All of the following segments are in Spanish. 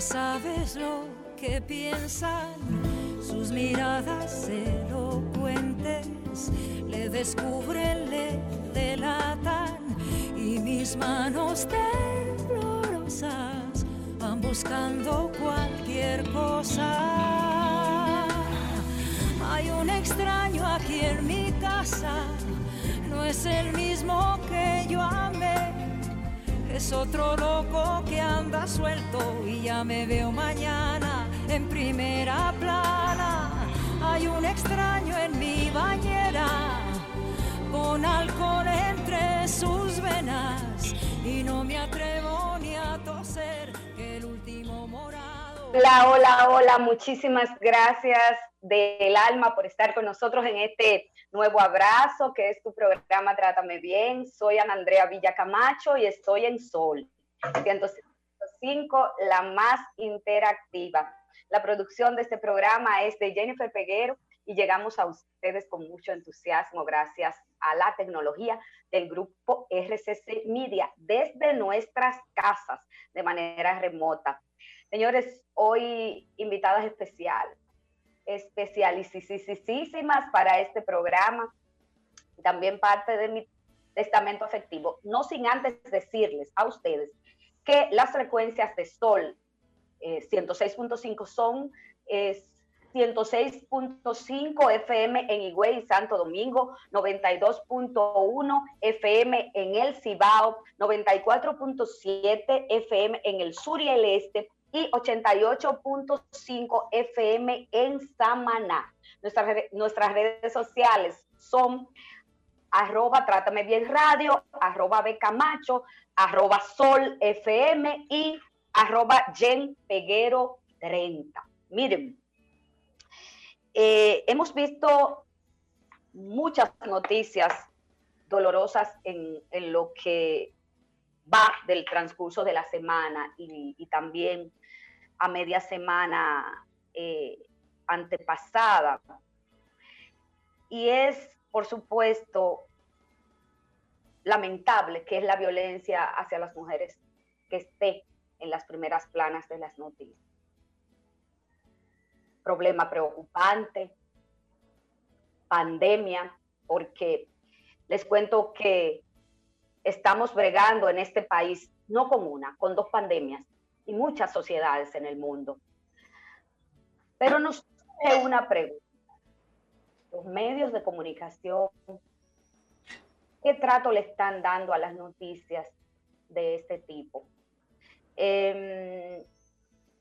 Sabes lo que piensan. Sus miradas elocuentes le descubren, le delatan. Y mis manos temblorosas van buscando cualquier cosa. Hay un extraño aquí en mi casa, no es el mismo que yo amé. Es otro loco que anda suelto y ya me veo mañana en primera plana. Hay un extraño en mi bañera con alcohol entre sus venas y no me atrevo ni a toser que el último morado. Hola, hola, hola, muchísimas gracias del alma por estar con nosotros en este nuevo abrazo que es tu programa Trátame Bien. Soy Ana Andrea Villa Camacho y estoy en Sol 105, la más interactiva. La producción de este programa es de Jennifer Peguero y llegamos a ustedes con mucho entusiasmo gracias a la tecnología del grupo RCC Media desde nuestras casas de manera remota. Señores, hoy invitadas especiales, especialísimas para este programa, también parte de mi testamento afectivo, no sin antes decirles a ustedes que las frecuencias de Sol eh, 106.5 son eh, 106.5 FM en Higüey y Santo Domingo, 92.1 FM en el Cibao, 94.7 FM en el sur y el este y 88.5 FM en Samaná. Nuestras, nuestras redes sociales son arroba Trátame Bien Radio, arroba Becamacho, arroba Sol FM y arroba Jen Peguero 30. Miren, eh, hemos visto muchas noticias dolorosas en, en lo que va del transcurso de la semana y también a media semana eh, antepasada. Y es, por supuesto, lamentable que es la violencia hacia las mujeres que esté en las primeras planas de las noticias. Problema preocupante, pandemia, porque les cuento que estamos bregando en este país, no con una, con dos pandemias y muchas sociedades en el mundo. Pero nos surge una pregunta. Los medios de comunicación, ¿qué trato le están dando a las noticias de este tipo? Em,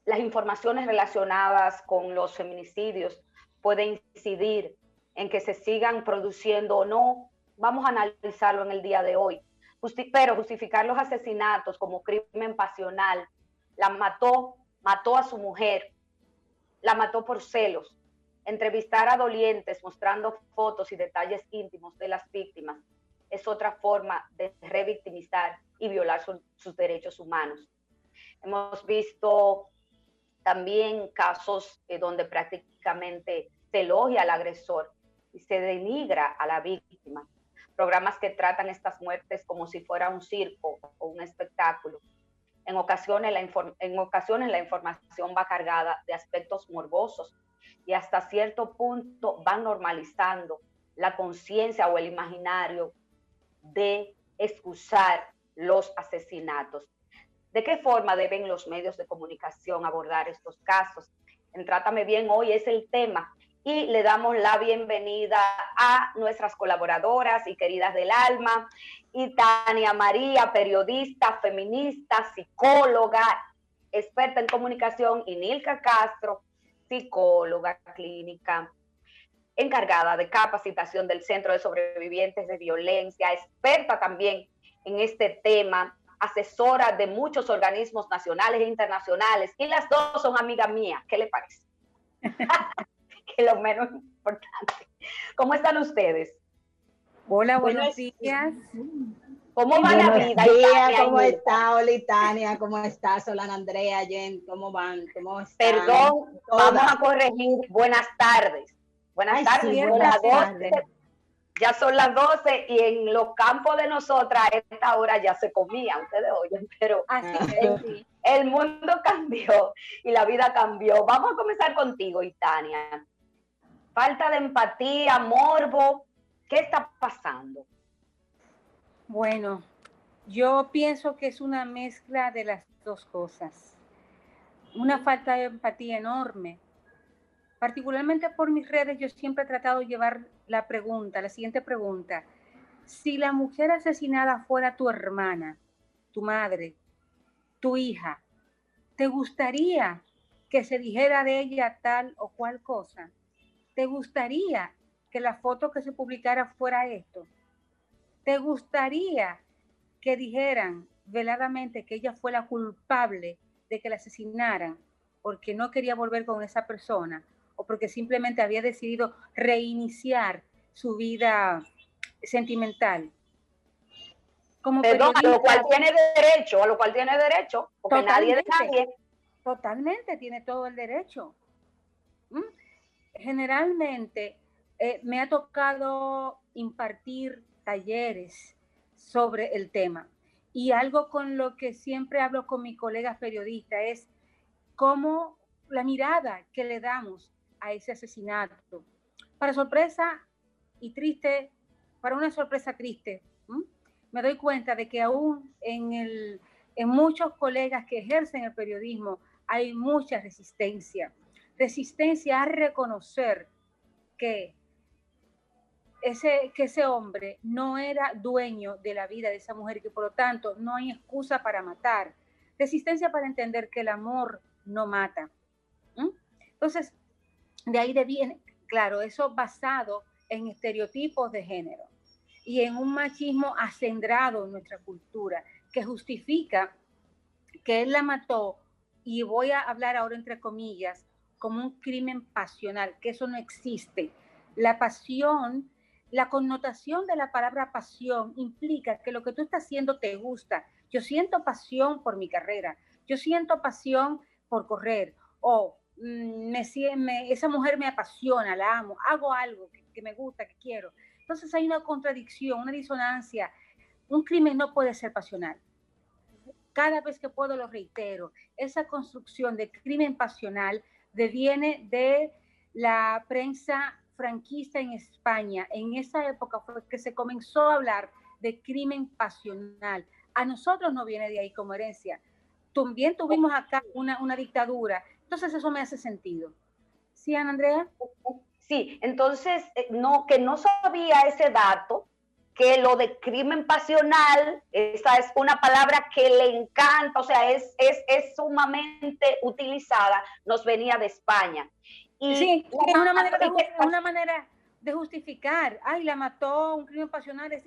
las informaciones relacionadas con los feminicidios pueden incidir en que se sigan produciendo o no. Vamos a analizarlo en el día de hoy. Justi- pero justificar los asesinatos como crimen pasional, la mató, mató a su mujer, la mató por celos, entrevistar a dolientes mostrando fotos y detalles íntimos de las víctimas es otra forma de revictimizar y violar su- sus derechos humanos. Hemos visto también casos eh, donde prácticamente se elogia al agresor y se denigra a la víctima. programas que tratan estas muertes como si fuera un circo o un espectáculo. En ocasiones, la en ocasiones la información va cargada de aspectos morbosos y hasta cierto punto van normalizando la conciencia o el imaginario de excusar los asesinatos. ¿De qué forma deben los medios de comunicación abordar estos casos? En Trátame Bien hoy es el tema y le damos la bienvenida a nuestras colaboradoras y queridas del alma, y Tania María, periodista, feminista, psicóloga, experta en comunicación, y Nilka Castro, psicóloga clínica, encargada de capacitación del Centro de Sobrevivientes de Violencia, experta también en este tema, asesora de muchos organismos nacionales e internacionales, y las dos son amigas mías. ¿Qué le parece? lo menos importante. ¿Cómo están ustedes? Hola, buenos días. ¿Cómo va la vida? Días, ¿Cómo está, Olitania? ¿Cómo está, Solana Andrea, Jen? ¿Cómo van? ¿Cómo están? Perdón, vamos a corregir. Buenas tardes. Buenas tardes. buenas tardes. Ya son las 12 y en los campos de nosotras a esta hora ya se comía, ustedes oyen, pero el, el mundo cambió y la vida cambió. Vamos a comenzar contigo, Itania falta de empatía, morbo. ¿Qué está pasando? Bueno, yo pienso que es una mezcla de las dos cosas. Una falta de empatía enorme. Particularmente por mis redes, yo siempre he tratado de llevar la pregunta, la siguiente pregunta. Si la mujer asesinada fuera tu hermana, tu madre, tu hija, ¿te gustaría que se dijera de ella tal o cual cosa? ¿Te gustaría que la foto que se publicara fuera esto? ¿Te gustaría que dijeran veladamente que ella fue la culpable de que la asesinaran porque no quería volver con esa persona o porque simplemente había decidido reiniciar su vida sentimental? Como Perdón, a lo cual tiene derecho, a lo cual tiene derecho, porque nadie de nadie. Totalmente, tiene todo el derecho. Generalmente eh, me ha tocado impartir talleres sobre el tema. Y algo con lo que siempre hablo con mis colegas periodistas es cómo la mirada que le damos a ese asesinato. Para sorpresa y triste, para una sorpresa triste, me doy cuenta de que aún en, el, en muchos colegas que ejercen el periodismo hay mucha resistencia resistencia a reconocer que ese, que ese hombre no era dueño de la vida de esa mujer y que por lo tanto no hay excusa para matar. Resistencia para entender que el amor no mata. Entonces, de ahí viene, claro, eso basado en estereotipos de género y en un machismo acendrado en nuestra cultura que justifica que él la mató, y voy a hablar ahora entre comillas, como un crimen pasional, que eso no existe. La pasión, la connotación de la palabra pasión implica que lo que tú estás haciendo te gusta. Yo siento pasión por mi carrera, yo siento pasión por correr, o mm, me, esa mujer me apasiona, la amo, hago algo que, que me gusta, que quiero. Entonces hay una contradicción, una disonancia. Un crimen no puede ser pasional cada vez que puedo lo reitero, esa construcción de crimen pasional deviene de la prensa franquista en España. En esa época fue que se comenzó a hablar de crimen pasional. A nosotros no viene de ahí como herencia. También tuvimos acá una, una dictadura. Entonces eso me hace sentido. ¿Sí, Ana Andrea? Sí, entonces, eh, no, que no sabía ese dato, que lo de crimen pasional, esa es una palabra que le encanta, o sea, es, es, es sumamente utilizada, nos venía de España. Y sí, es una manera, de, una manera de justificar, ay, la mató, un crimen pasional, es,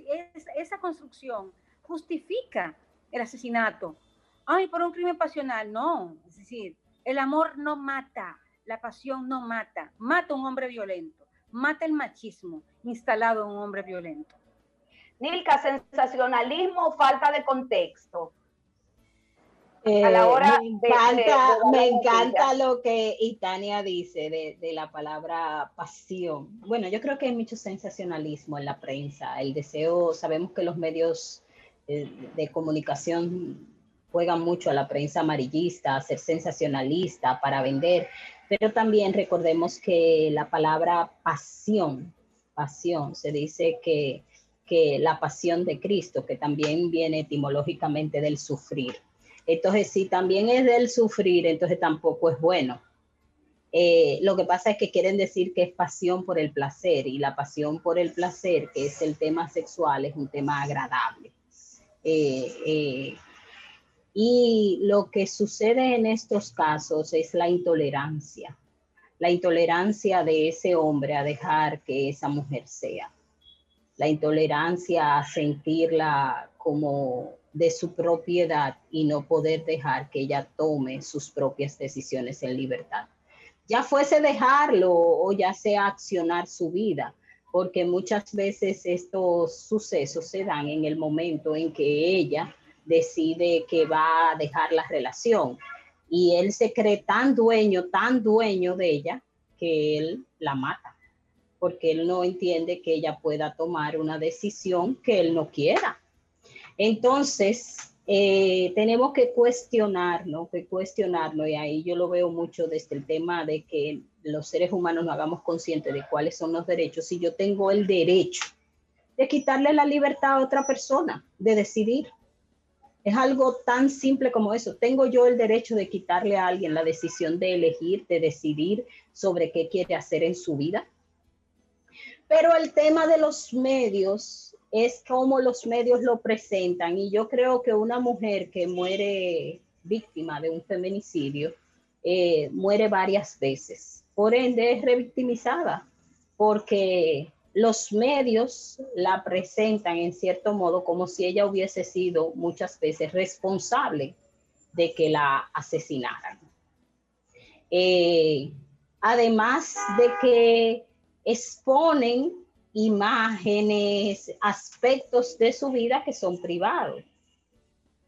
esa construcción justifica el asesinato. Ay, por un crimen pasional, no, es decir, el amor no mata, la pasión no mata, mata un hombre violento, mata el machismo instalado en un hombre violento. Nilka, sensacionalismo o falta de contexto. a la hora me encanta, me encanta lo que Itania dice de, la palabra pasión. Bueno, yo creo que hay mucho sensacionalismo en la prensa. El deseo, sabemos que los medios eh, de comunicación juegan mucho a la prensa amarillista, a ser sensacionalista para vender, pero también recordemos que la palabra pasión, pasión, se dice que, la pasión de Cristo, que también viene etimológicamente del sufrir entonces, si también es del sufrir, entonces tampoco es bueno. Eh, lo que pasa es que quieren decir que es pasión por el placer y la pasión por el placer, que es el tema sexual, es un tema agradable. Eh, eh, y lo que sucede en estos casos es la intolerancia, la intolerancia de ese hombre a dejar que esa mujer sea, la intolerancia a sentirla como de su propiedad y no poder dejar que ella tome sus propias decisiones en libertad. Ya fuese dejarlo o ya sea accionar su vida, porque muchas veces estos sucesos se dan en el momento en que ella decide que va a dejar la relación y él se cree tan dueño, tan dueño de ella que él la mata, porque él no entiende que ella pueda tomar una decisión que él no quiera entonces, eh, tenemos que cuestionarnos, que cuestionarnos, y ahí yo lo veo mucho desde el tema de que los seres humanos nos hagamos conscientes de cuáles son los derechos. Si yo tengo el derecho de quitarle la libertad a otra persona, de decidir. Es algo tan simple como eso. Tengo yo el derecho de quitarle a alguien la decisión de elegir, de decidir sobre qué quiere hacer en su vida. Pero el tema de los medios es como los medios lo presentan. Y yo creo que una mujer que muere víctima de un feminicidio eh, muere varias veces. Por ende, es revictimizada porque los medios la presentan en cierto modo como si ella hubiese sido muchas veces responsable de que la asesinaran. Eh, además de que exponen imágenes, aspectos de su vida que son privados.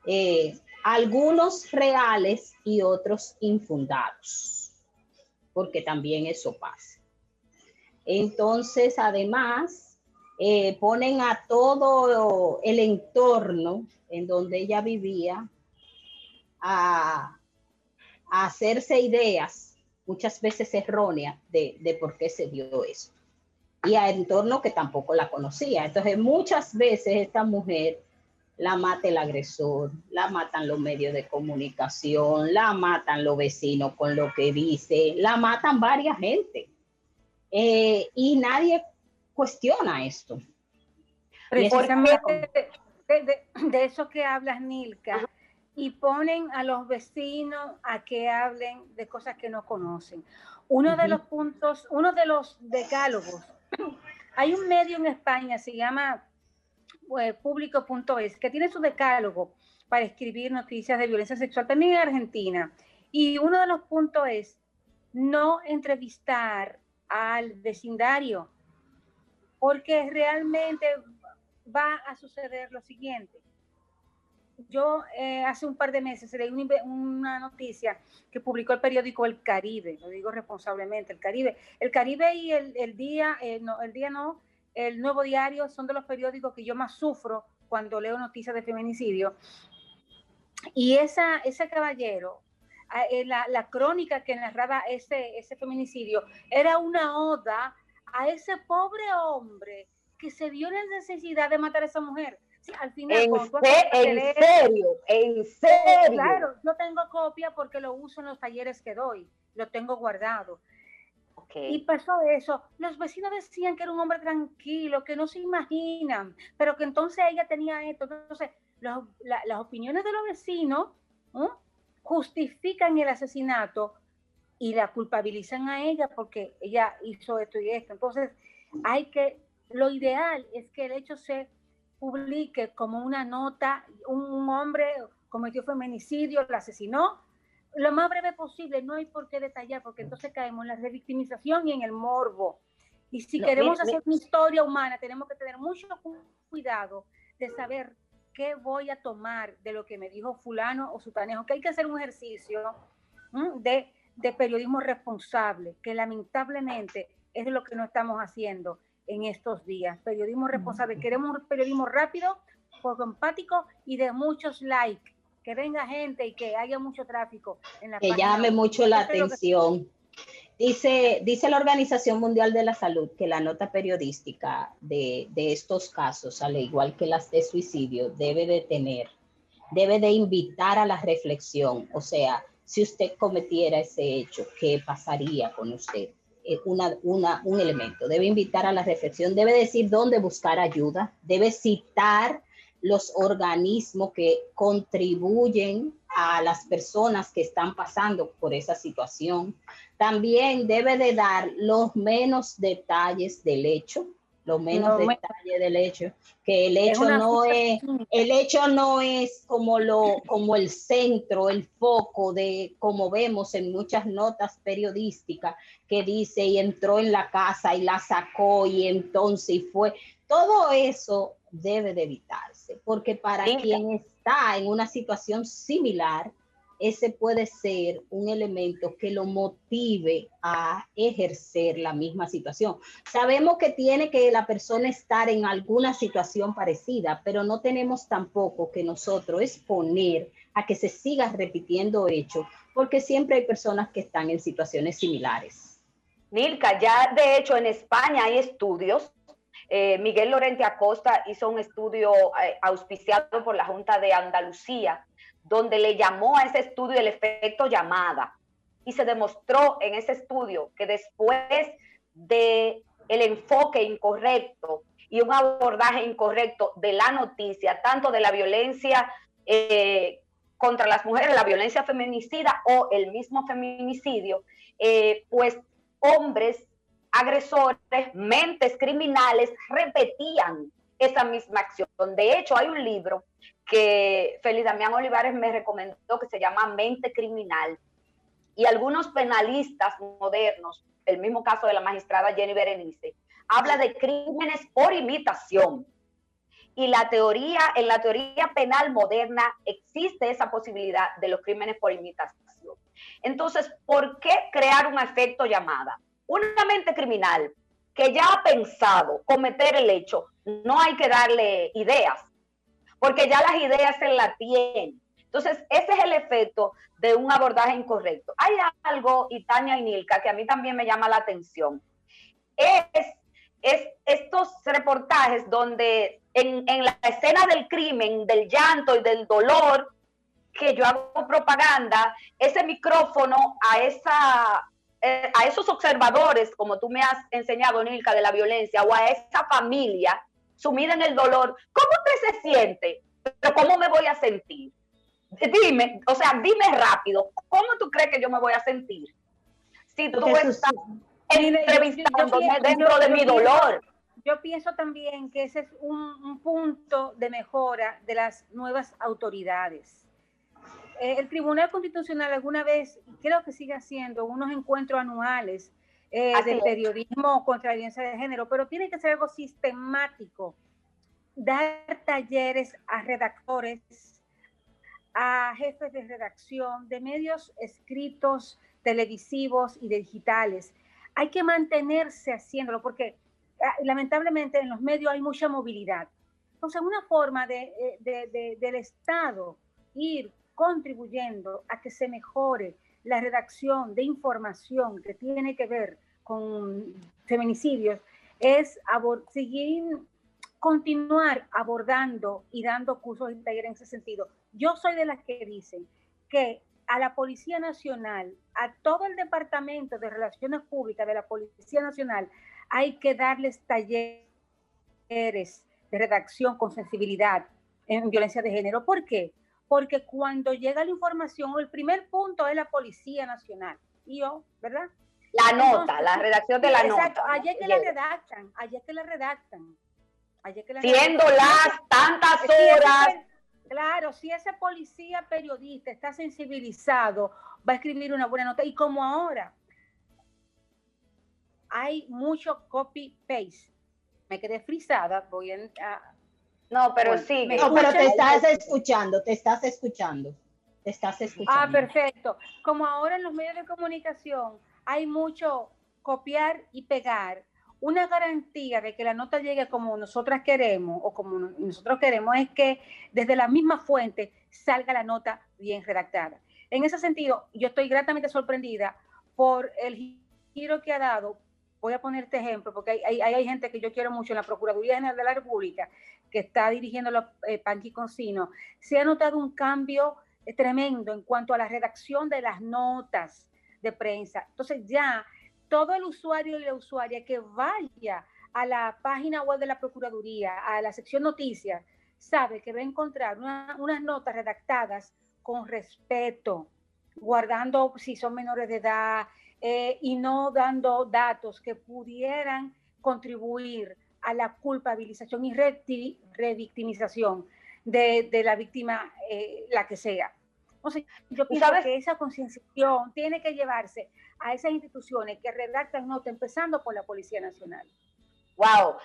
Eh, algunos reales y otros infundados, porque también eso pasa. Entonces, además, eh, ponen a todo el entorno en donde ella vivía a, hacerse ideas, muchas veces erróneas, de, de por qué se dio eso y a entorno que tampoco la conocía. Entonces, muchas veces esta mujer la mata el agresor, la matan los medios de comunicación, la matan los vecinos con lo que dice, la matan varias gente. Eh, y nadie cuestiona esto. Precisamente de, eso que hablas, Nilka, y ponen a los vecinos a que hablen de cosas que no conocen. Uno de los puntos, uno de los decálogos hay un medio en España, se llama pues, público.es, que tiene su decálogo para escribir noticias de violencia sexual, también en Argentina. Y uno de los puntos es no entrevistar al vecindario, porque realmente va a suceder lo siguiente yo eh, hace un par de meses leí una noticia que publicó el periódico El Caribe, lo digo responsablemente, El Caribe. El Caribe y el, Día, eh, no, el Día no, el Nuevo Diario son de los periódicos que yo más sufro cuando leo noticias de feminicidio. Y esa, ese caballero, eh, la, la, crónica que narraba ese, ese feminicidio, era una oda a ese pobre hombre que se vio en la necesidad de matar a esa mujer al final. En, serio, en serio. Claro, yo tengo copia porque lo uso en los talleres que doy, lo tengo guardado. Y pasó eso. Los vecinos decían que era un hombre tranquilo, que no se imaginan, pero que entonces ella tenía esto. Entonces, las opiniones de los vecinos justifican el asesinato y la culpabilizan a ella porque ella hizo esto y esto. Entonces, hay que, lo ideal es que el hecho se publique como una nota, un hombre cometió feminicidio, lo asesinó, lo más breve posible, no hay por qué detallar, porque entonces caemos en la revictimización y en el morbo. Y si queremos hacer una historia humana, tenemos que tener mucho cuidado de saber qué voy a tomar de lo que me dijo fulano o sutanejo, que hay que hacer un ejercicio de, de periodismo responsable, que lamentablemente es lo que no estamos haciendo en estos días. Periodismo responsable. Queremos un periodismo rápido, poco empático y de muchos likes. Que venga gente y que haya mucho tráfico en la Que llame mucho la atención. Dice, dice la Organización Mundial de la Salud que la nota periodística de, de, estos casos, al igual que las de suicidio, debe de tener, debe de invitar a la reflexión. O sea, si usted cometiera ese hecho, ¿qué pasaría con usted? Eh, una, un elemento. Debe invitar a la reflexión, debe decir dónde buscar ayuda, debe citar los organismos que contribuyen a las personas que están pasando por esa situación. También debe de dar los menos detalles del hecho, lo menos detalle del hecho, que el hecho no es, el hecho no es como lo, como el centro, el foco de, como vemos en muchas notas periodísticas, que dice y entró en la casa y la sacó y entonces fue. Todo eso debe de evitarse, porque para quien está en una situación similar, ese puede ser un elemento que lo motive a ejercer la misma situación. Sabemos que tiene que la persona estar en alguna situación parecida, pero no tenemos tampoco que nosotros exponer a que se siga repitiendo hecho, porque siempre hay personas que están en situaciones similares. Nilka, ya de hecho en España hay estudios. Eh, Miguel Lorente Acosta hizo un estudio eh, auspiciado por la Junta de Andalucía donde le llamó a ese estudio el efecto llamada. Y se demostró en ese estudio que después de el enfoque incorrecto y un abordaje incorrecto de la noticia, tanto de la violencia eh, contra las mujeres, la violencia feminicida o el mismo feminicidio, eh, pues hombres agresores, mentes criminales repetían esa misma acción. De hecho, hay un libro que Félix Damián Olivares me recomendó que se llama Mente Criminal. Y algunos penalistas modernos, el mismo caso de la magistrada Jenny Berenice, habla de crímenes por imitación. Y la teoría, en la teoría penal moderna existe esa posibilidad de los crímenes por imitación. Entonces, ¿por qué crear un efecto llamada? Una mente criminal que ya ha pensado cometer el hecho, no hay que darle ideas, porque ya las ideas se la tienen. Entonces, ese es el efecto de un abordaje incorrecto. Hay algo, y Tania y Nilka, que a mí también me llama la atención. Es, es estos reportajes donde en, en la escena del crimen, del llanto y del dolor, que yo hago propaganda, ese micrófono a esa eh, a esos observadores, como tú me has enseñado, Nilka, de la violencia, o a esa familia, sumida en el dolor, ¿cómo usted se siente? Pero ¿cómo me voy a sentir? Dime, o sea, dime rápido, ¿cómo tú crees que yo me voy a sentir? Si tú estás entrevistándome dentro de mi dolor. Yo pienso también que ese es un, un punto de mejora de las nuevas autoridades. Eh, el Tribunal Constitucional alguna vez, creo que sigue haciendo, unos encuentros anuales eh, de periodismo contra la violencia de género, pero tiene que ser algo sistemático. Dar talleres a redactores, a jefes de redacción, de medios escritos, televisivos y digitales. Hay que mantenerse haciéndolo porque ah, lamentablemente en los medios hay mucha movilidad. Entonces, una forma de, eh, de, de, del Estado ir contribuyendo a que se mejore la redacción de información que tiene que ver con feminicidios es seguir, continuar abordando y dando cursos y talleres en ese sentido. Yo soy de las que dicen que a la Policía Nacional, a todo el Departamento de Relaciones Públicas de la Policía Nacional, hay que darles talleres de redacción con sensibilidad en violencia de género. ¿Por qué? Porque cuando llega la información, el primer punto es la Policía Nacional. Y yo, ¿verdad? La nota, la redacción de la nota. Ayer que la redactan, ayer que la redactan. Siendo las tantas horas. claro, si ese policía periodista está sensibilizado, va a escribir una buena nota. Y como ahora hay mucho copy-paste, me quedé frisada, voy a, No, pero sí. No, pero te estás escuchando, te estás escuchando. Te estás Ah, escuchando. perfecto. Como ahora en los medios de comunicación hay mucho copiar y pegar, una garantía de que la nota llegue como nosotras queremos o como no- nosotros queremos es que desde la misma fuente salga la nota bien redactada. En ese sentido, yo estoy gratamente sorprendida por el gi- giro que ha dado. Voy a poner este ejemplo porque hay, hay, hay gente que yo quiero mucho en la Procuraduría General de la República que está dirigiendo los eh, Panqui Concino. Se ha notado un cambio tremendo en cuanto a la redacción de las notas de prensa. Entonces ya todo el usuario y la usuaria que vaya a la página web de la Procuraduría, a la sección noticias, sabe que va a encontrar una- unas notas redactadas con respeto, guardando si son menores de edad eh, y no dando datos que pudieran contribuir a la culpabilización y revictimización de, de la víctima, eh, la que sea. Entonces, yo pienso sabes? que esa concienciación tiene que llevarse a esas instituciones que redactan notas, empezando por la Policía Nacional. Wow.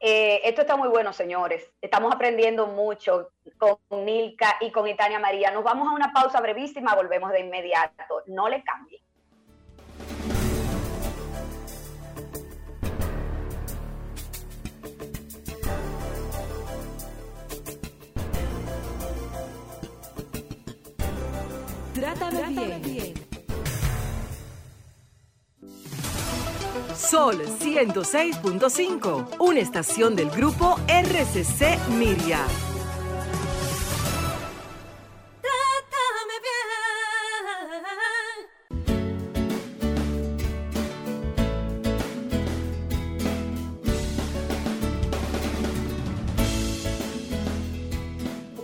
Eh, esto está muy bueno, señores. Estamos aprendiendo mucho con Nilka y con Itania María. Nos vamos a una pausa brevísima, volvemos de inmediato. No le cambie. Trátame, bien. Sol 106.5, una estación del grupo RCC Miria. Trátame bien.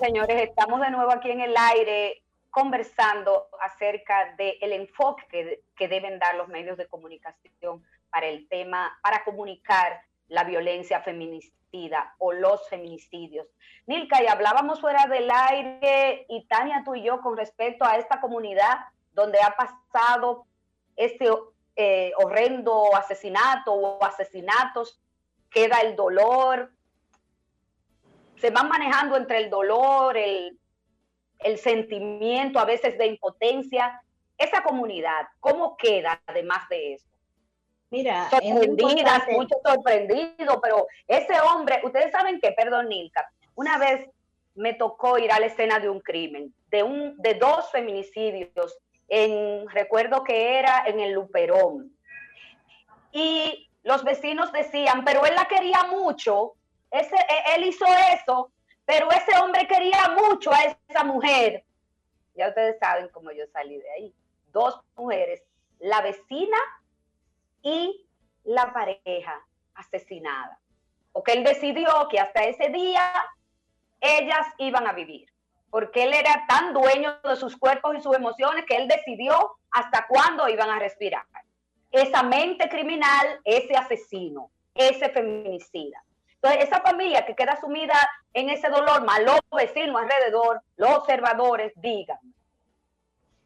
Señores, estamos de nuevo aquí en el aire conversando acerca del enfoque que, que deben dar los medios de comunicación para el tema, para comunicar la violencia feminicida o los feminicidios. Nilka, y hablábamos fuera del aire, y Tania, tú y yo, con respecto a esta comunidad donde ha pasado este eh, horrendo asesinato o asesinatos, queda el dolor, se van manejando entre el dolor, el, el sentimiento a veces de impotencia. Esa comunidad, ¿cómo queda además de eso? Mira, es sorprendidas, importante. mucho sorprendido, pero ese hombre, ustedes saben que, perdón, Nilka, una vez me tocó ir a la escena de un crimen, de, un, de dos feminicidios, en, recuerdo que era en el Luperón. Y los vecinos decían, pero él la quería mucho, ese, e- él hizo eso, pero ese hombre quería mucho a esa mujer. Ya ustedes saben cómo yo salí de ahí. Dos mujeres, la vecina y la pareja asesinada. Porque él decidió que hasta ese día ellas iban a vivir. Porque él era tan dueño de sus cuerpos y sus emociones que él decidió hasta cuándo iban a respirar. Esa mente criminal, ese asesino, ese feminicida. Entonces, esa familia que queda sumida en ese dolor, más los vecinos alrededor, los observadores, digan.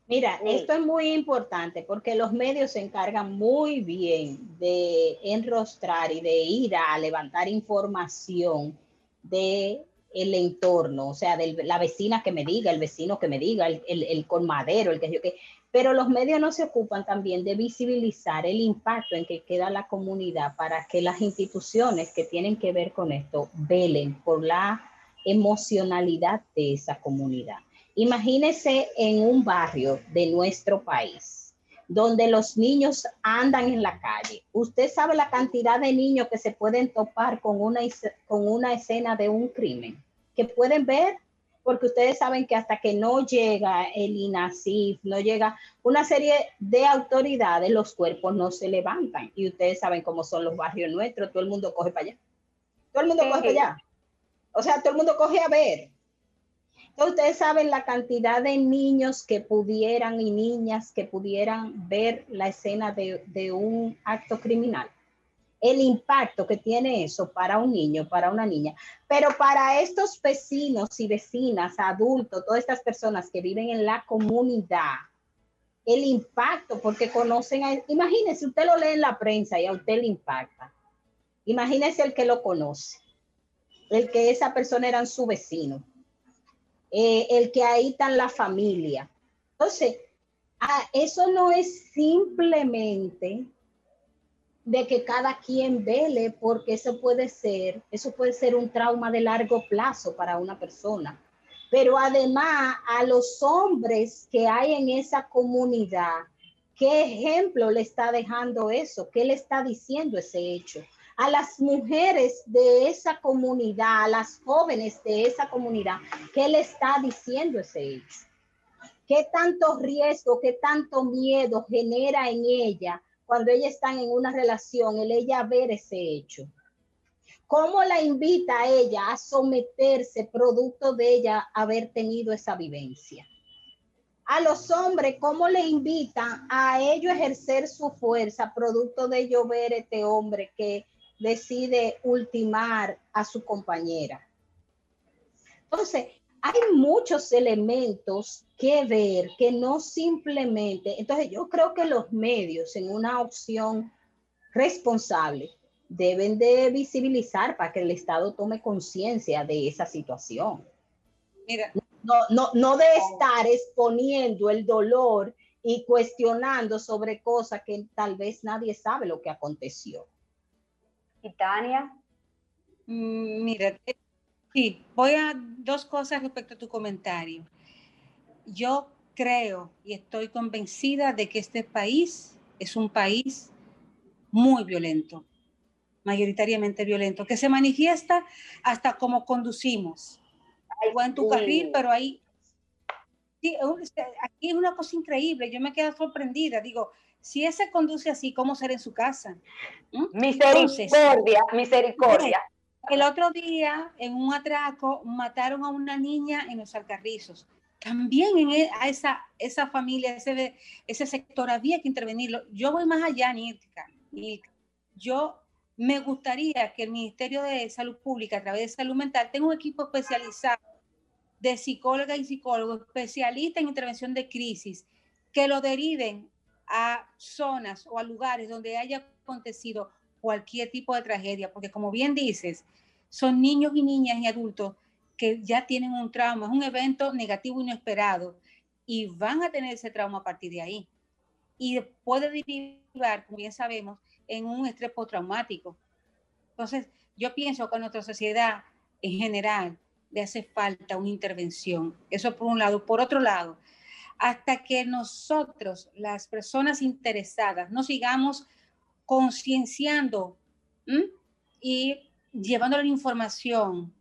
Mira, Sí. esto es muy importante porque los medios se encargan muy bien de enrostrar y de ir a levantar información de el entorno, o sea, de la vecina que me diga, el vecino que me diga, el, el, el colmadero, el que yo que, pero los medios no se ocupan también de visibilizar el impacto en que queda la comunidad para que las instituciones que tienen que ver con esto velen por la emocionalidad de esa comunidad. Imagínese en un barrio de nuestro país donde los niños andan en la calle. Usted sabe la cantidad de niños que se pueden topar con una, con una escena de un crimen, que pueden ver, porque ustedes saben que hasta que no llega el INASIF, no llega una serie de autoridades, los cuerpos no se levantan. Y ustedes saben cómo son los barrios nuestros, todo el mundo coge para allá. Todo el mundo Sí. coge para allá. O sea, todo el mundo coge a ver. Entonces, ustedes saben la cantidad de niños que pudieran y niñas que pudieran ver la escena de, de un acto criminal. El impacto que tiene eso para un niño, para una niña. Pero para estos vecinos y vecinas, adultos, todas estas personas que viven en la comunidad, el impacto, porque conocen a... Imagínense, usted lo lee en la prensa y a usted le impacta. Imagínese el que lo conoce. el que esa persona era su vecino, eh, el que ahí está la familia. Entonces, ah, eso no es simplemente de que cada quien vele, porque eso puede ser, eso puede ser un trauma de largo plazo para una persona. Pero además a los hombres que hay en esa comunidad, ¿qué ejemplo le está dejando eso? ¿Qué le está diciendo ese hecho? A las mujeres de esa comunidad, a las jóvenes de esa comunidad, ¿qué le está diciendo ese hecho? ¿Qué tanto riesgo, qué tanto miedo genera en ella cuando ellas están en una relación, el ella ver ese hecho. ¿Cómo la invita a ella a someterse producto de ella haber tenido esa vivencia? A los hombres, ¿cómo le invitan a ellos ejercer su fuerza producto de ello ver este hombre que decide ultimar a su compañera? Entonces, hay muchos elementos que ver que no simplemente, entonces yo creo que los medios en una opción responsable deben de visibilizar para que el Estado tome conciencia de esa situación. Mira, no, no, no de estar exponiendo el dolor y cuestionando sobre cosas que tal vez nadie sabe lo que aconteció. ¿Y Tania? Mm, mira, Sí, voy a dos cosas respecto a tu comentario. Yo creo y estoy convencida de que este país es un país muy violento, mayoritariamente violento, que se manifiesta hasta como conducimos. Voy en tu carril, pero ahí sí, aquí es una cosa increíble. Yo me quedo sorprendida. Digo, si ese conduce así, ¿cómo será en su casa? ¿Mm? Misericordia, misericordia. El otro día, en un atraco, mataron a una niña en los Alcarrizos. También en e, a esa, esa familia, ese, ese sector, había que intervenirlo. Yo voy más allá, Nirka. Yo me gustaría que el Ministerio de Salud Pública, a través de salud mental, tenga un equipo especializado de psicólogas y psicólogos, especialistas en intervención de crisis, que lo deriven a zonas o a lugares donde haya acontecido cualquier tipo de tragedia, porque como bien dices, son niños y niñas y adultos que ya tienen un trauma, es un evento negativo inesperado y van a tener ese trauma a partir de ahí. Y puede derivar, como bien sabemos, en un estrés postraumático. Entonces, yo pienso que a nuestra sociedad en general le hace falta una intervención. Eso por un lado. Por otro lado, hasta que nosotros, las personas interesadas, no sigamos concienciando y llevando la información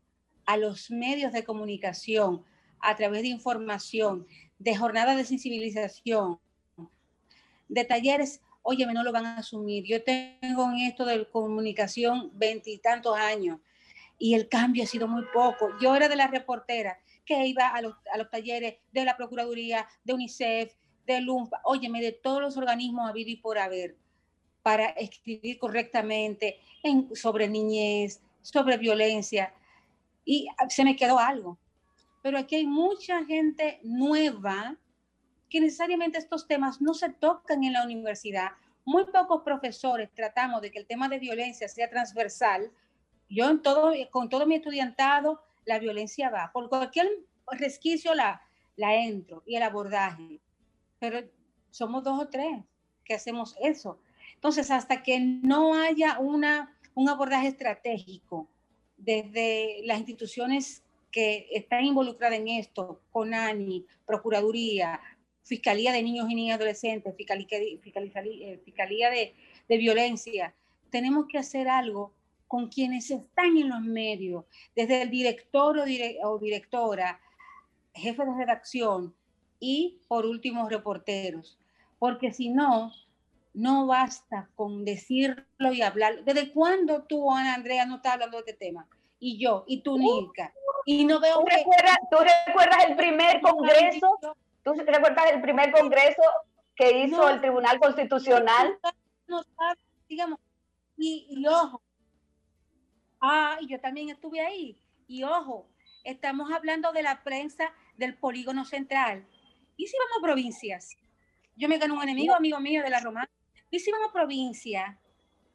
a los medios de comunicación a través de información, de jornadas de sensibilización, de talleres, oye, no lo van a asumir. Yo tengo en esto de comunicación veintitantos años y el cambio ha sido muy poco. Yo era de la reportera que iba a los, a los talleres de la Procuraduría, de UNICEF, de LUMPA, óyeme, de todos los organismos habido y por haber para escribir correctamente sobre niñez, sobre violencia. Y se me quedó algo. Pero aquí hay mucha gente nueva que necesariamente estos temas no se tocan en la universidad. Muy pocos profesores tratamos de que el tema de violencia sea transversal. Yo en todo, con todo mi estudiantado, la violencia va. Por cualquier resquicio la, la entro y el abordaje. Pero somos dos o tres que hacemos eso. Entonces, hasta que no haya una, un abordaje estratégico desde las instituciones que están involucradas en esto, CONANI, Procuraduría, Fiscalía de Niños y Niñas Adolescentes, Fiscalía, eh, Fiscalía, de, de Violencia, tenemos que hacer algo con quienes están en los medios, desde el director o, o, directora, jefe de redacción y, por último, reporteros. Porque si no, no basta con decirlo y hablarlo. ¿Desde cuándo tú, Ana Andrea, no estás hablando de este tema? Y yo, y tú, Nika. Y no veo ¿Tú, recuerdas, ¿Tú recuerdas el primer congreso? ¿Tú recuerdas el primer congreso que hizo el Tribunal Constitucional? No, digamos, y, y ojo, ah, y yo también estuve ahí. Y ojo, estamos hablando de la prensa del polígono central. ¿Y si vamos a provincias? Yo me gano un enemigo, amigo mío de la Romana y si vamos a provincia.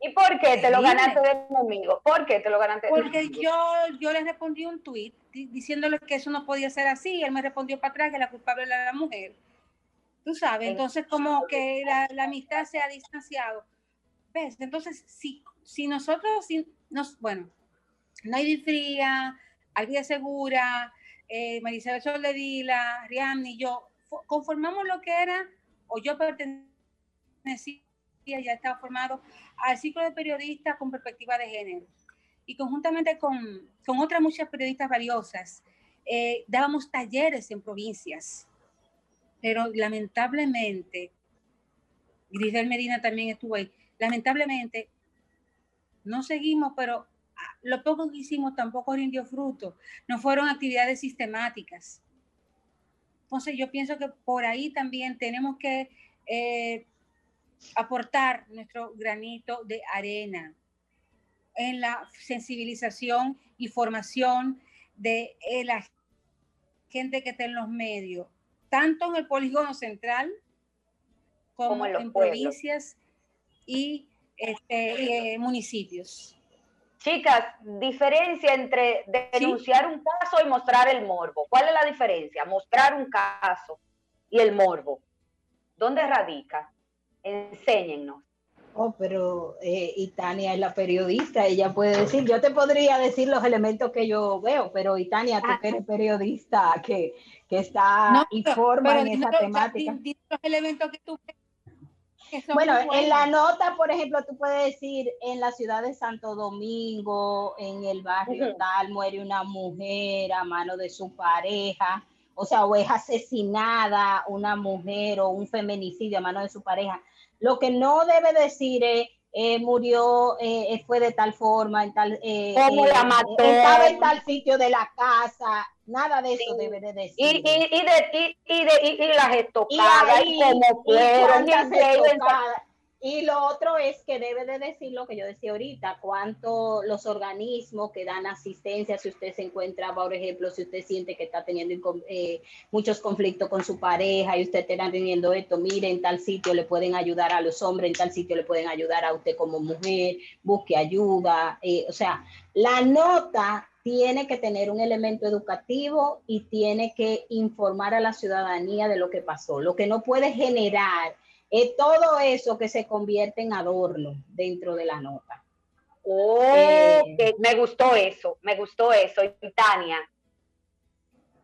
¿Y por qué te lo ganaste de enemigo? ¿Por qué te lo ganaste de Porque yo, yo le respondí un tuit diciéndole que eso no podía ser así. Él me respondió para atrás que la culpable era la mujer. Tú sabes, entonces como que la, la amistad se ha distanciado. ¿Ves? Entonces, si, si nosotros, si nos, bueno, Naidi Fría, Alvia Segura, eh, Marisabel Soledila, Rihanna y yo, conformamos lo que era, o yo pertenecía, ya estaba formado al ciclo de periodistas con perspectiva de género. Y conjuntamente con, con otras muchas periodistas valiosas, eh, dábamos talleres en provincias. Pero lamentablemente, Grisel Medina también estuvo ahí, lamentablemente no seguimos, pero lo poco que hicimos tampoco rindió fruto. No fueron actividades sistemáticas. Entonces yo pienso que por ahí también tenemos que eh, aportar nuestro granito de arena en la sensibilización y formación de eh, la gente que está en los medios, tanto en el polígono central como, en, provincias y este, eh, municipios. Chicas, diferencia entre denunciar un caso y mostrar el morbo. ¿Cuál es la diferencia? Mostrar un caso y el morbo. ¿Dónde radica? Enséñennos. Oh, pero eh, Itania es la periodista, ella puede decir, yo te podría decir los elementos que yo veo, pero Itania, tú que eres periodista que, que está y forma en esa temática. Los elementos que tú bueno, en la nota, por ejemplo, tú puedes decir en la ciudad de Santo Domingo, en el barrio tal, muere una mujer a mano de su pareja, o sea, o es asesinada una mujer o un feminicidio a mano de su pareja. Lo que no debe decir es eh, murió, eh, fue de tal forma, en tal, eh, ¿Cómo la mató? Estaba en tal sitio de la casa, nada de eso debe de decir. Y, y, y, de, y, de, y, las estocadas, y, como fueron, y lo otro es que debe de decir lo que yo decía ahorita, cuánto los organismos que dan asistencia, si usted se encuentra, por ejemplo, si usted siente que está teniendo eh, muchos conflictos con su pareja y usted está teniendo esto, mire, en tal sitio le pueden ayudar a los hombres, en tal sitio le pueden ayudar a usted como mujer, busque ayuda. Eh, o sea, la nota tiene que tener un elemento educativo y tiene que informar a la ciudadanía de lo que pasó. Lo que no puede generar es todo eso que se convierte en adorno dentro de la nota. Oh, eh, me gustó eso, me gustó eso. Y Tania.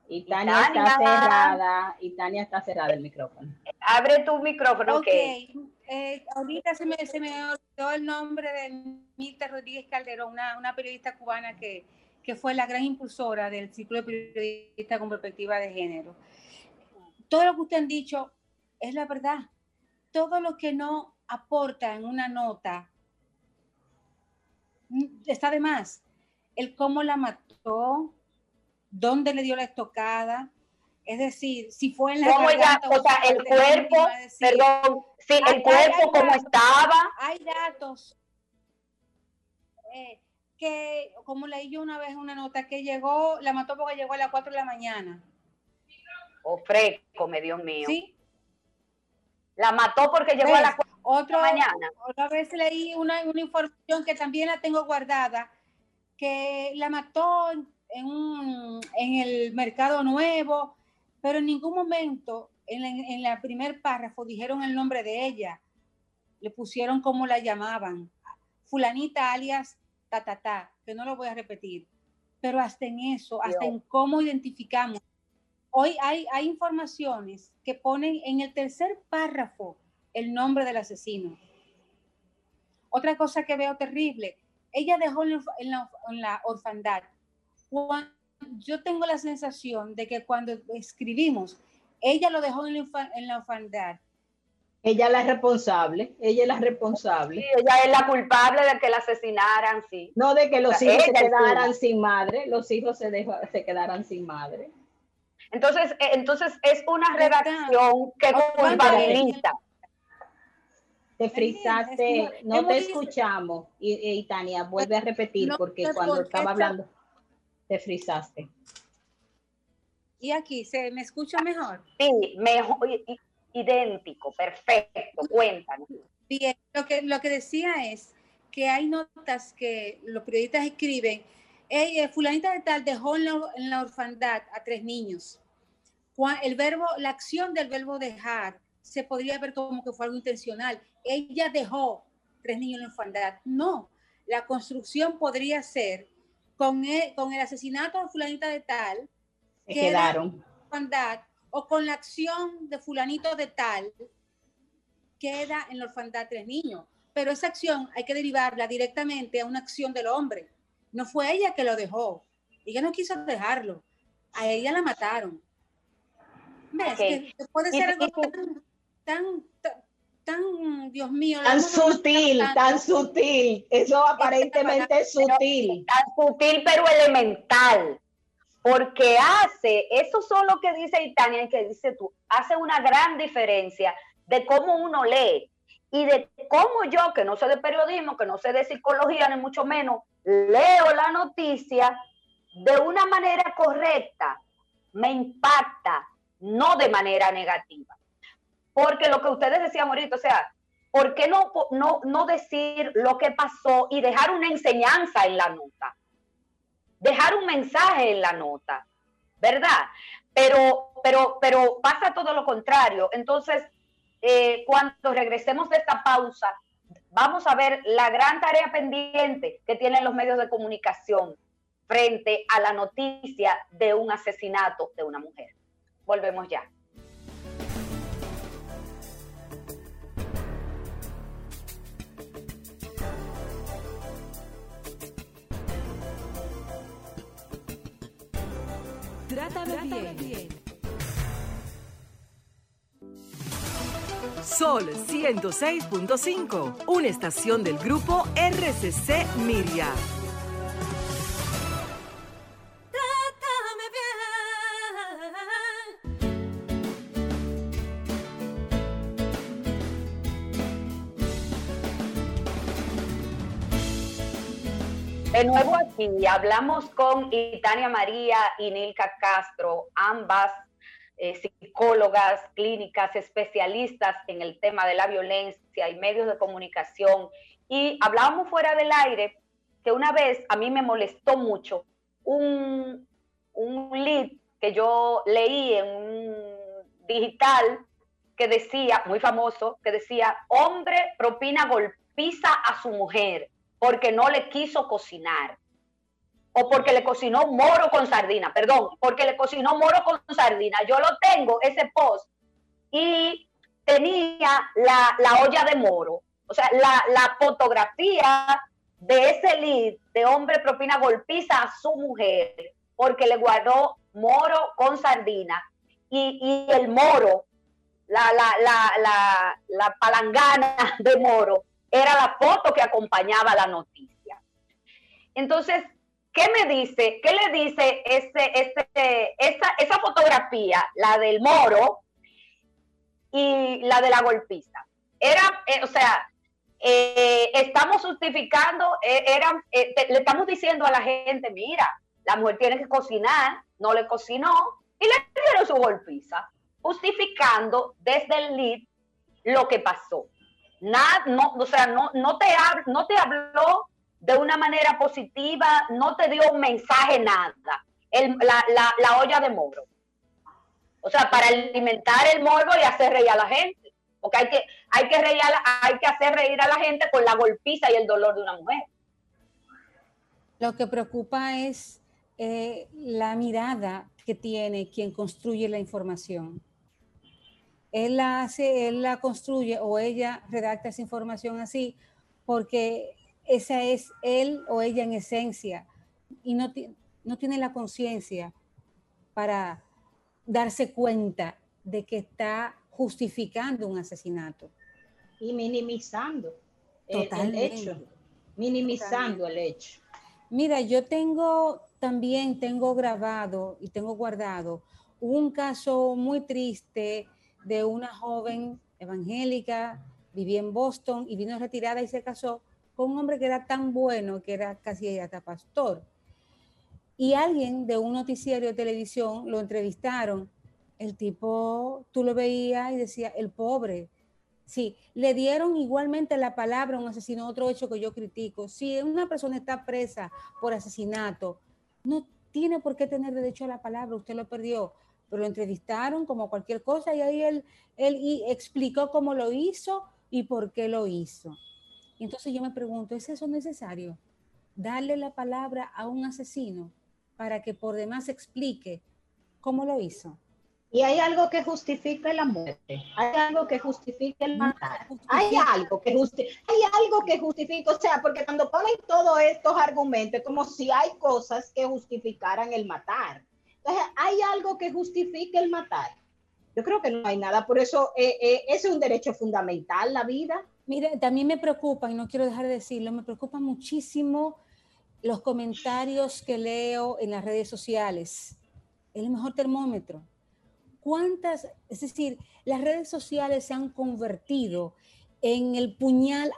Y Tania, está cerrada, y Tania está cerrada el micrófono. Abre tu micrófono, ok. Eh, ahorita se me, se me olvidó el nombre de Mirta Rodríguez Calderón, una, una periodista cubana que, que fue la gran impulsora del ciclo de periodistas con perspectiva de género. Todo lo que usted han dicho es la verdad todo lo que no aporta en una nota mm, está de más. El cómo la mató, dónde le dio la estocada, es decir, si fue en la ¿Cómo ella, o sea, el cuerpo, perdón, sí, el cuerpo cómo estaba. Hay datos eh, que, como leí yo una vez una nota, que llegó, la mató porque llegó a las 4 de la mañana. O oh, fresco, me Dios mío. Sí, la mató porque llegó a la otra mañana. Otra vez leí una, una, información que también la tengo guardada, que la mató en, un, en el mercado nuevo, pero en ningún momento en, en la primer párrafo dijeron el nombre de ella. Le pusieron como la llamaban. Fulanita alias ta, que no lo voy a repetir. Pero hasta en eso, hasta en cómo identificamos Hoy hay, hay informaciones que ponen en el tercer párrafo el nombre del asesino. Otra cosa que veo terrible, ella dejó en la, orfandad. yo tengo la sensación de que cuando escribimos, ella lo dejó en la, orfandad. Ella es la responsable, ella es la responsable. Sí, ella es la culpable de que la asesinaran, sí. No de que los hijos se quedaran sin madre, los hijos se, se quedaran sin madre. Entonces, eh, entonces es una redacción que culpabiliza. Te frisaste, no te escuchamos. Y, Tania, vuelve a repetir porque cuando estaba hablando te frisaste. Y aquí, ¿se me escucha mejor? Sí, mejor, idéntico, perfecto, cuéntanos. Bien, lo que, lo que decía es que hay notas que los periodistas escriben, "Ey, eh, fulanita de tal dejó en la, en la orfandad a tres niños. El verbo, la acción del verbo dejar se podría ver como que fue algo intencional. Ella dejó tres niños en la orfandad. No, la construcción podría ser con el, con el asesinato de fulanita de tal, Se queda- quedaron. orfandad o con la acción de fulanito de tal, queda en la orfandad tres niños. Pero esa acción hay que derivarla directamente a una acción del hombre. No fue ella que lo dejó. Ella no quiso dejarlo. A ella la mataron. ¿Ves? Ok. Que- que puede ser algo tan, tan, tan, tan, Dios mío. Tan sutil, tan sutil. Eso aparentemente es sutil. tan sutil pero elemental. Porque hace, eso son lo que dice Itania y que dice tú, hace una gran diferencia de cómo uno lee y de cómo yo, que no sé de periodismo, que no sé de psicología, ni mucho menos, leo la noticia de una manera correcta, me impacta, no de manera negativa. Porque lo que ustedes decían ahorita, o sea, ¿por qué no, no, no decir lo que pasó y dejar una enseñanza en la nota? Dejar un mensaje en la nota, ¿verdad? Pero, pero, pero pasa todo lo contrario. Entonces, eh, cuando regresemos de esta pausa, vamos a ver la gran tarea pendiente que tienen los medios de comunicación frente a la noticia de un asesinato de una mujer. Volvemos ya. Trátame bien. Sol 106.5, una estación del grupo RCC Miria. De nuevo aquí, hablamos con Itania María y Nilka Castro, ambas eh, psicólogas clínicas, especialistas en el tema de la violencia y medios de comunicación. Y hablábamos fuera del aire que una vez a mí me molestó mucho un, un lead que yo leí en un digital que decía, muy famoso, que decía, hombre propina golpiza a su mujer porque no le quiso cocinar. O porque le cocinó moro con sardina, perdón, porque le cocinó moro con sardina. Yo lo tengo, ese post, y tenía la, la olla de moro. O sea, la, la fotografía de ese lead de hombre propina golpiza a su mujer porque le guardó moro con sardina. Y, y el moro, la, la, la, la, la palangana de moro, era la foto que acompañaba la noticia. Entonces, ¿qué me dice? ¿Qué le dice ese, ese, esa, esa fotografía, la del moro y la de la golpiza? Era, eh, o sea, eh, estamos justificando, eh, eran, le estamos diciendo a la gente, mira, la mujer tiene que cocinar, no le cocinó y le dieron su golpiza, justificando desde el lead lo que pasó. No, o sea, no, no, te no te habló de una manera positiva, no te dio un mensaje, nada. El- la, la- la olla de moro. O sea, para alimentar el morbo y hacer reír a la gente. Porque hay que, hay que, reír a hay que hacer reír a la gente con la golpiza y el dolor de una mujer. Lo que preocupa es eh, la mirada que tiene quien construye la información. Él la hace, él la construye o ella redacta esa información así porque esa es él o ella en esencia y no, no tiene la conciencia para darse cuenta de que está justificando un asesinato. Y minimizando el- hecho. Minimizando el hecho. Mira, yo tengo también, tengo grabado y tengo guardado un caso muy triste de una joven evangélica, vivía en Boston y vino retirada y se casó con un hombre que era tan bueno que era casi hasta pastor. Y alguien de un noticiario de televisión lo entrevistaron. El tipo, tú lo veías y decía, el pobre Sí, le dieron igualmente la palabra a un asesino, otro hecho que yo critico. Si una persona está presa por asesinato, no tiene por qué tener derecho a la palabra, usted lo perdió, pero lo entrevistaron como cualquier cosa y ahí él, él explicó cómo lo hizo y por qué lo hizo. Y entonces yo me pregunto, ¿es eso necesario? Darle la palabra a un asesino para que por demás explique cómo lo hizo. Y hay algo que justifique la muerte, hay algo que justifique el matar, hay algo que justifique, hay algo que justifique, o sea, porque cuando ponen todos estos argumentos, como si hay cosas que justificaran el matar. Entonces, hay algo que justifique el matar. Yo creo que no hay nada, por eso eh, eh, ese es un derecho fundamental, la vida. Mire, también me preocupa, y no quiero dejar de decirlo, me preocupa muchísimo los comentarios que leo en las redes sociales. Es el mejor termómetro cuántas, es decir, las redes sociales se han convertido en el puñal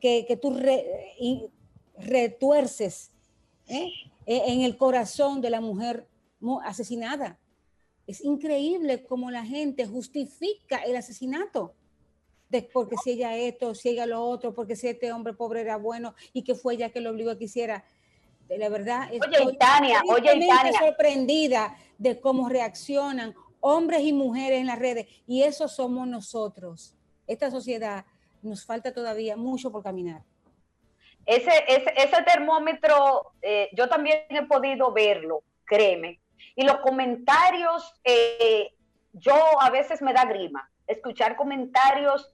que, tú retuerces ¿eh? en el corazón de la mujer asesinada. Es increíble cómo la gente justifica el asesinato. De, porque si ella esto, si ella lo otro, porque si este hombre pobre era bueno y que fue ella que lo obligó a que hiciera. De la verdad, oye, Tania, oye, Tania. sorprendida de cómo reaccionan hombres y mujeres en las redes, y eso somos nosotros. Esta sociedad nos falta todavía mucho por caminar. Ese, ese, termómetro, eh, yo también he podido verlo, créeme. Y los comentarios, eh, yo a veces me da grima escuchar comentarios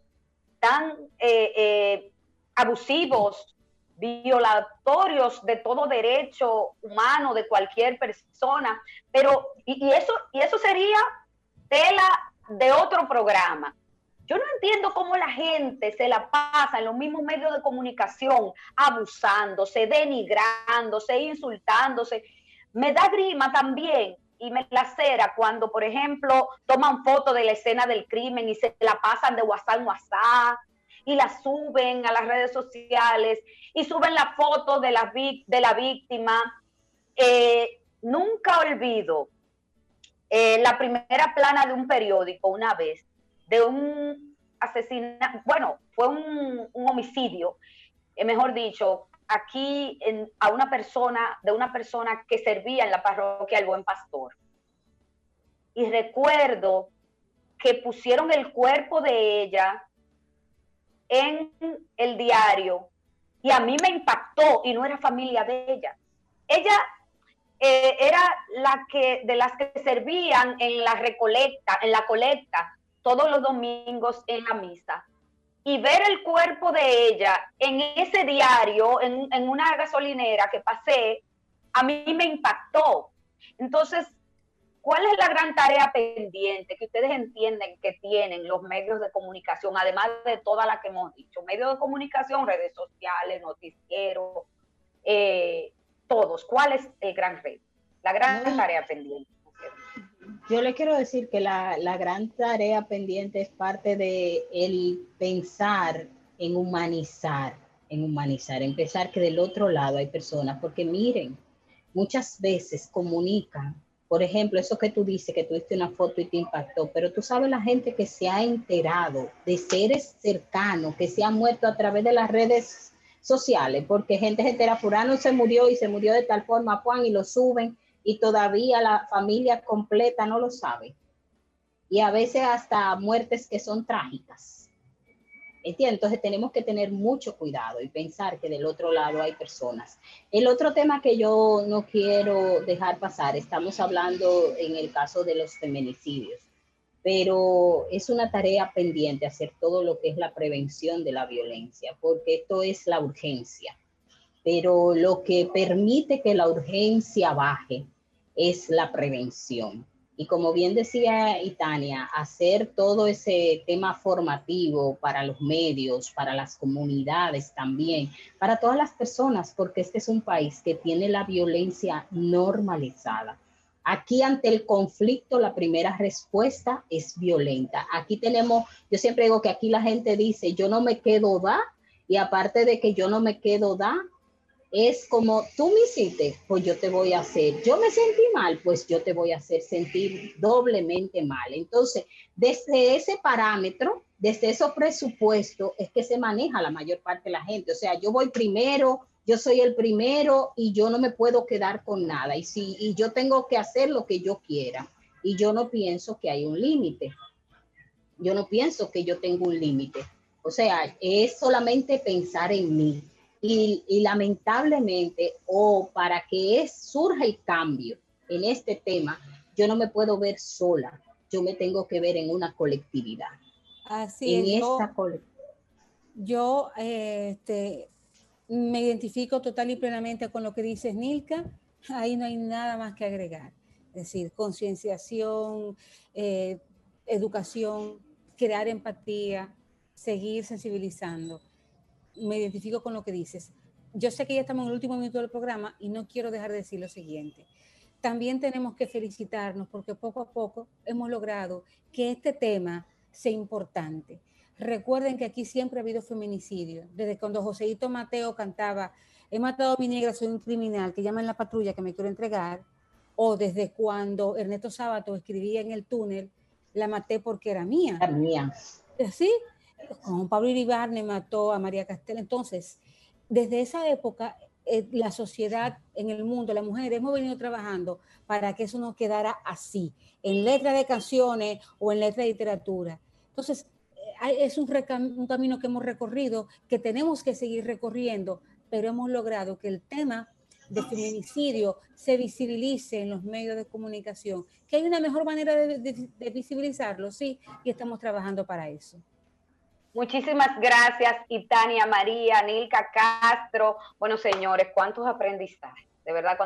tan eh, abusivos, violatorios de todo derecho humano de cualquier persona, pero y, eso y eso sería tela de otro programa. Yo no entiendo cómo la gente se la pasa en los mismos medios de comunicación abusándose, denigrándose, insultándose. Me da grima también y me lacera cuando, por ejemplo, toman fotos de la escena del crimen y se la pasan de WhatsApp en WhatsApp y la suben a las redes sociales y suben la foto de la, de la víctima. Eh, nunca olvido eh, la primera plana de un periódico una vez, de un asesinato, bueno, fue un, homicidio, eh, mejor dicho, aquí a una persona, de una persona que servía en la parroquia El Buen Pastor. Y recuerdo que pusieron el cuerpo de ella en el diario y a mí me impactó y no era familia de ella. Ella eh, era la que de las que servían en la recolecta, en la colecta todos los domingos en la misa. Y ver el cuerpo de ella en ese diario, en, en una gasolinera que pasé, a mí me impactó. Entonces, ¿Cuál es la gran tarea pendiente que ustedes entienden que tienen los medios de comunicación, además de toda la que hemos dicho? Medios de comunicación, redes sociales, noticieros, eh, todos. ¿Cuál es el gran reto? La gran tarea pendiente. Yo le quiero decir que la, la, gran tarea pendiente es parte de el pensar en humanizar, en humanizar, en pensar que del otro lado hay personas, porque miren, muchas veces comunican por ejemplo, eso que tú dices, que tuviste una foto y te impactó, pero tú sabes la gente que se ha enterado de seres cercanos, que se ha muerto a través de las redes sociales, porque gente se entera, Furano se murió y se murió de tal forma, Juan, y lo suben, y todavía la familia completa no lo sabe. Y a veces hasta muertes que son trágicas. Entonces tenemos que tener mucho cuidado y pensar que del otro lado hay personas. El otro tema que yo no quiero dejar pasar, estamos hablando en el caso de los feminicidios, pero es una tarea pendiente hacer todo lo que es la prevención de la violencia, porque esto es la urgencia. Pero lo que permite que la urgencia baje es la prevención. Y como bien decía Itania, hacer todo ese tema formativo para los medios, para las comunidades también, para todas las personas, porque este es un país que tiene la violencia normalizada. Aquí ante el conflicto la primera respuesta es violenta. Aquí tenemos, yo siempre digo que aquí la gente dice, yo no me quedo da, y aparte de que yo no me quedo da, es como tú me hiciste, pues yo te voy a hacer. Yo me sentí mal, pues yo te voy a hacer sentir doblemente mal. Entonces, desde ese parámetro, desde esos presupuestos, es que se maneja la mayor parte de la gente. O sea, yo voy primero, yo soy el primero y yo no me puedo quedar con nada. Y si y yo tengo que hacer lo que yo quiera. Y yo no pienso que hay un límite. Yo no pienso que yo tengo un límite. O sea, es solamente pensar en mí y, lamentablemente, o para que es, surja el cambio en este tema, yo no me puedo ver sola, yo me tengo que ver en una colectividad. Así es. Yo, yo este, me identifico total y plenamente con lo que dices, Nilka. Ahí no hay nada más que agregar. Es decir, concienciación, eh, educación, crear empatía, seguir sensibilizando me identifico con lo que dices. Yo sé que ya estamos en el último minuto del programa y no quiero dejar de decir lo siguiente. También tenemos que felicitarnos porque poco a poco hemos logrado que este tema sea importante. Recuerden que aquí siempre ha habido feminicidio. Desde cuando Joseito Mateo cantaba, he matado a mi negra, soy un criminal, que llama en la patrulla que me quiero entregar, o desde cuando Ernesto Sábato escribía en el túnel, la maté porque era mía. Era mía. ¿Sí? Con Pablo Iribarne mató a María Castel. Entonces, desde esa época, eh, la sociedad en el mundo, las mujeres, hemos venido trabajando para que eso no quedara así, en letra de canciones o en letra de literatura. Entonces, eh, es un, un camino que hemos recorrido, que tenemos que seguir recorriendo, pero hemos logrado que el tema de feminicidio se visibilice en los medios de comunicación, que hay una mejor manera de, de visibilizarlo, sí, y estamos trabajando para eso. Muchísimas gracias, Itania María, Nilka Castro. Bueno, señores, cuántos aprendizajes, de verdad,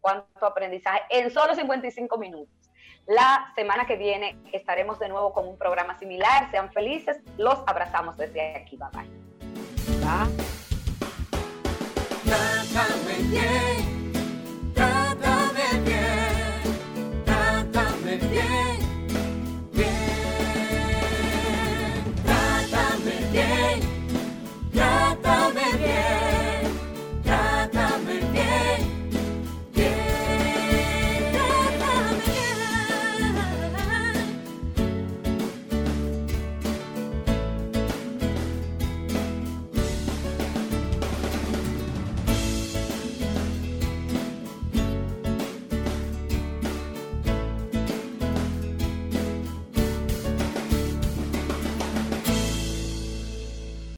cuánto aprendizaje en solo 55 minutos. La semana que viene estaremos de nuevo con un programa similar. Sean felices, los abrazamos desde aquí. Bye bye. bien,